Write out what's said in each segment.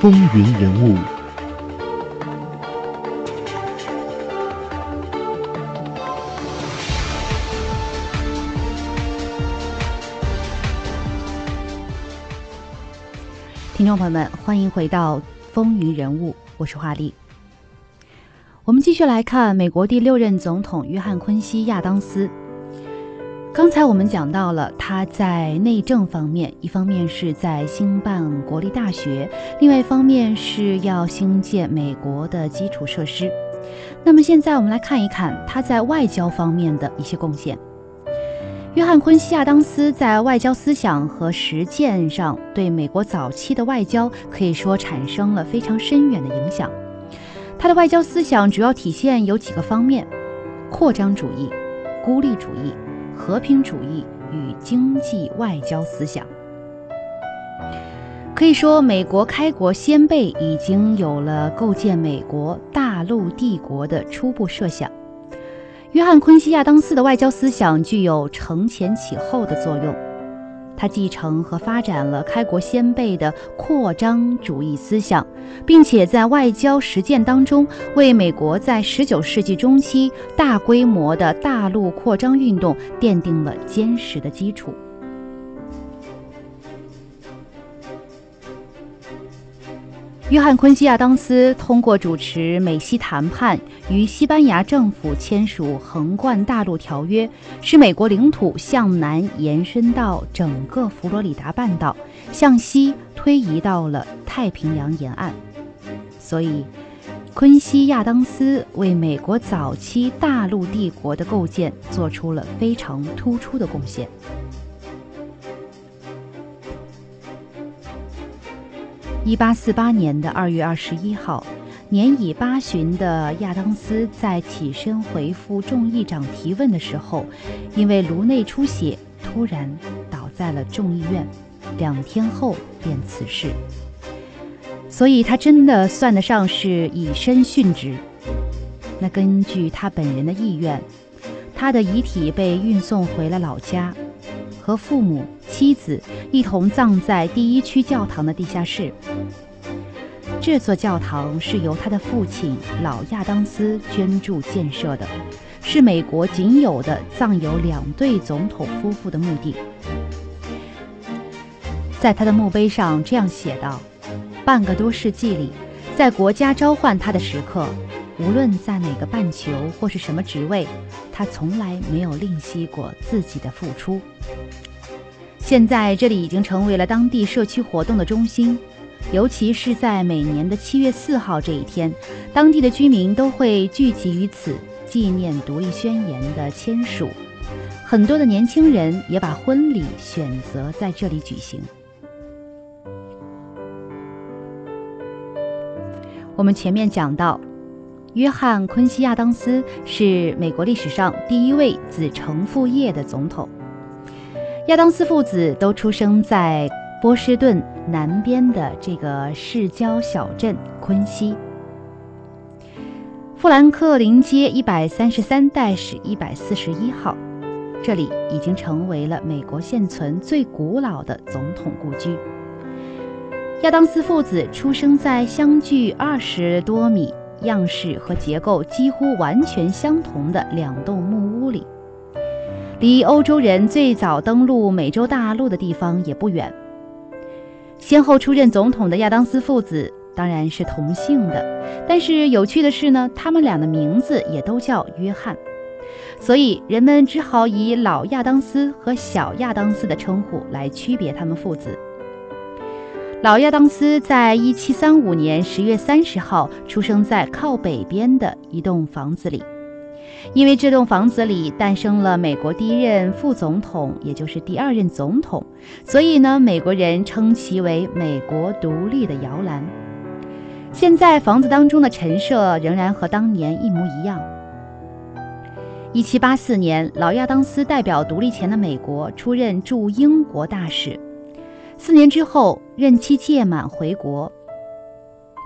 风云人物。听众朋友们，欢迎回到《风云人物》，我是华丽。我们继续来看美国第六任总统约翰·昆西亚当斯。刚才我们讲到了他在内政方面，一方面是在兴办国立大学，另外一方面是要兴建美国的基础设施。那么现在我们来看一看他在外交方面的一些贡献。约翰·昆西亚当斯在外交思想和实践上，对美国早期的外交可以说产生了非常深远的影响。他的外交思想主要体现有几个方面：扩张主义、孤立主义、和平主义与经济外交思想。可以说，美国开国先辈已经有了构建美国大陆帝国的初步设想。约翰·昆西亚当斯的外交思想具有承前启后的作用，他继承和发展了开国先辈的扩张主义思想，并且在外交实践当中为美国在19世纪中期大规模的大陆扩张运动奠定了坚实的基础。约翰·昆西亚当斯通过主持美西谈判，与西班牙政府签署《横贯大陆条约》，使美国领土向南延伸到整个佛罗里达半岛，向西推移到了太平洋沿岸。所以，昆西亚当斯为美国早期大陆帝国的构建做出了非常突出的贡献。一八四八年的二月二十一号，年已八旬的亚当斯在起身回复众议长提问的时候，因为颅内出血突然倒在了众议院，两天后便辞世。所以他真的算得上是以身殉职。那根据他本人的意愿，他的遗体被运送回了老家。和父母、妻子一同葬在第一区教堂的地下室。这座教堂是由他的父亲老亚当斯捐助建设的，是美国仅有的葬有两对总统夫妇的墓地。在他的墓碑上这样写道：“半个多世纪里，在国家召唤他的时刻，无论在哪个半球或是什么职位。”他从来没有吝惜过自己的付出。现在这里已经成为了当地社区活动的中心，尤其是在每年的七月四号这一天，当地的居民都会聚集于此，纪念独立宣言的签署。很多的年轻人也把婚礼选择在这里举行。我们前面讲到。约翰·昆西亚当斯是美国历史上第一位子承父业的总统。亚当斯父子都出生在波士顿南边的这个市郊小镇昆西。富兰克林街一百三十三代是一百四十一号，这里已经成为了美国现存最古老的总统故居。亚当斯父子出生在相距二十多米。样式和结构几乎完全相同的两栋木屋里，离欧洲人最早登陆美洲大陆的地方也不远。先后出任总统的亚当斯父子当然是同姓的，但是有趣的是呢，他们俩的名字也都叫约翰，所以人们只好以老亚当斯和小亚当斯的称呼来区别他们父子。老亚当斯在一七三五年十月三十号出生在靠北边的一栋房子里，因为这栋房子里诞生了美国第一任副总统，也就是第二任总统，所以呢，美国人称其为美国独立的摇篮。现在房子当中的陈设仍然和当年一模一样。一七八四年，老亚当斯代表独立前的美国出任驻英国大使。四年之后，任期届满回国。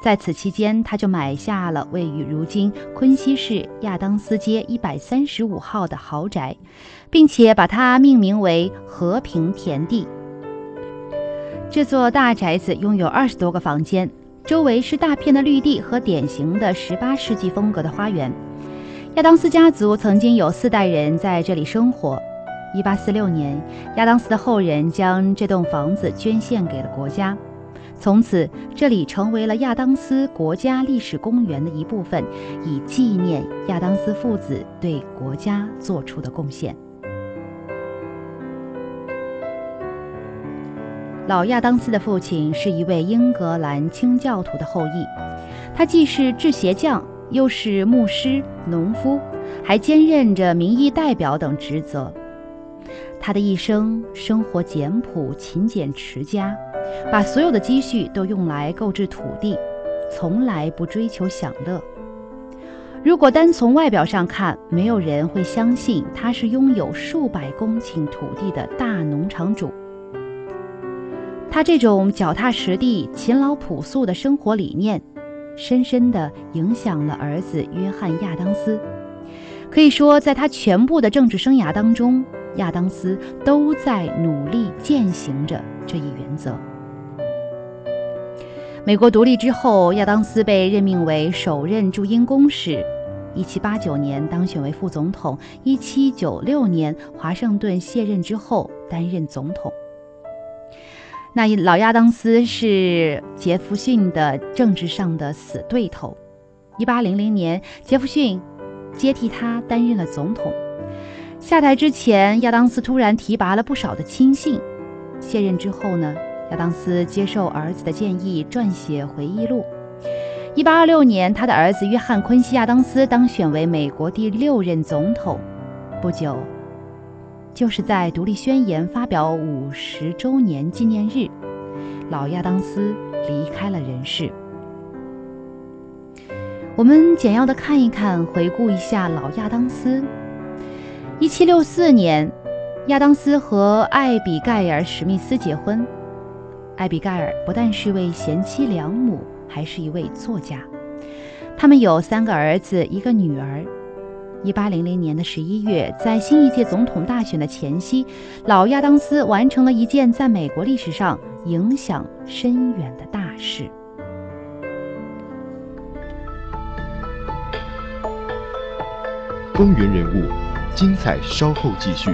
在此期间，他就买下了位于如今昆西市亚当斯街一百三十五号的豪宅，并且把它命名为和平田地。这座大宅子拥有二十多个房间，周围是大片的绿地和典型的18世纪风格的花园。亚当斯家族曾经有四代人在这里生活。1846年，亚当斯的后人将这栋房子捐献给了国家，从此这里成为了亚当斯国家历史公园的一部分，以纪念亚当斯父子对国家做出的贡献。老亚当斯的父亲是一位英格兰清教徒的后裔，他既是制鞋匠，又是牧师、农夫，还兼任着民意代表等职责。他的一生生活简朴、勤俭持家，把所有的积蓄都用来购置土地，从来不追求享乐。如果单从外表上看，没有人会相信他是拥有数百公顷土地的大农场主。他这种脚踏实地、勤劳朴素的生活理念，深深地影响了儿子约翰·亚当斯。可以说，在他全部的政治生涯当中，亚当斯都在努力践行着这一原则。美国独立之后，亚当斯被任命为首任驻英公使。1789年当选为副总统，1796年华盛顿卸任之后担任总统。那老亚当斯是杰弗逊的政治上的死对头。一八零零年，杰弗逊接替他担任了总统。下台之前，亚当斯突然提拔了不少的亲信。卸任之后呢，亚当斯接受儿子的建议，撰写回忆录。一八二六年，他的儿子约翰·昆西·亚当斯当选为美国第六任总统。不久。就是在独立宣言发表五十周年纪念日，老亚当斯离开了人世。我们简要的看一看，回顾一下老亚当斯。一七六四年，亚当斯和艾比盖尔·史密斯结婚。艾比盖尔不但是位贤妻良母，还是一位作家。他们有三个儿子，一个女儿。一八零零年的十一月，在新一届总统大选的前夕，老亚当斯完成了一件在美国历史上影响深远的大事。风云人物，精彩稍后继续。